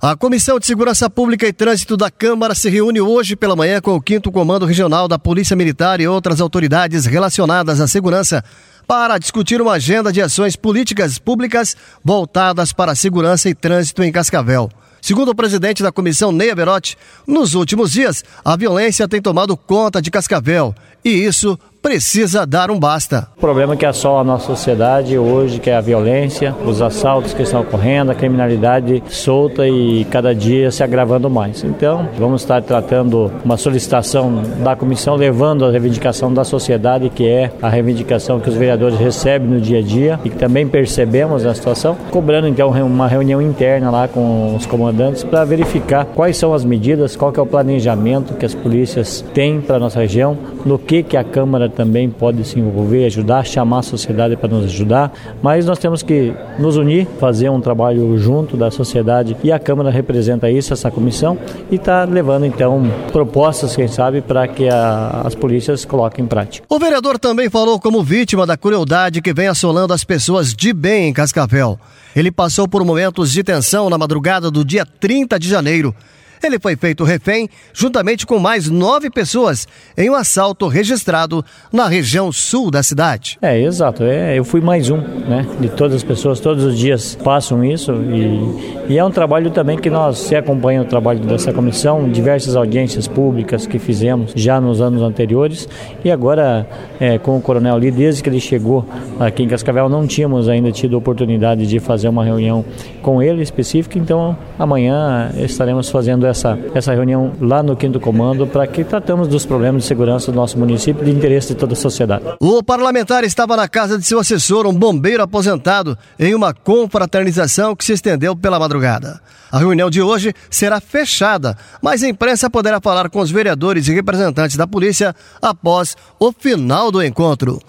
A Comissão de Segurança Pública e Trânsito da Câmara se reúne hoje pela manhã com o 5 Comando Regional da Polícia Militar e outras autoridades relacionadas à segurança para discutir uma agenda de ações políticas públicas voltadas para a segurança e trânsito em Cascavel. Segundo o presidente da comissão, Neia Berotti, nos últimos dias a violência tem tomado conta de Cascavel e isso precisa dar um basta. O problema que assola a nossa sociedade hoje, que é a violência, os assaltos que estão ocorrendo, a criminalidade solta e cada dia se agravando mais. Então, vamos estar tratando uma solicitação da comissão, levando a reivindicação da sociedade, que é a reivindicação que os vereadores recebem no dia a dia e que também percebemos a situação, cobrando então uma reunião interna lá com os comandantes para verificar quais são as medidas, qual é o planejamento que as polícias têm para nossa região, no que, que a Câmara também pode se envolver, ajudar, chamar a sociedade para nos ajudar, mas nós temos que nos unir, fazer um trabalho junto da sociedade e a Câmara representa isso, essa comissão, e está levando então propostas, quem sabe, para que a, as polícias coloquem em prática. O vereador também falou como vítima da crueldade que vem assolando as pessoas de bem em Cascavel. Ele passou por momentos de tensão na madrugada do dia 30 de janeiro ele foi feito refém juntamente com mais nove pessoas em um assalto registrado na região sul da cidade. É, exato. É, eu fui mais um, né? De todas as pessoas, todos os dias passam isso e, e é um trabalho também que nós se acompanha o trabalho dessa comissão, diversas audiências públicas que fizemos já nos anos anteriores e agora é, com o Coronel Lee, desde que ele chegou aqui em Cascavel, não tínhamos ainda tido oportunidade de fazer uma reunião com ele específica, então amanhã estaremos fazendo essa, essa reunião lá no quinto comando para que tratamos dos problemas de segurança do nosso município de interesse de toda a sociedade. O parlamentar estava na casa de seu assessor, um bombeiro aposentado, em uma confraternização que se estendeu pela madrugada. A reunião de hoje será fechada, mas a imprensa poderá falar com os vereadores e representantes da polícia após o final do encontro.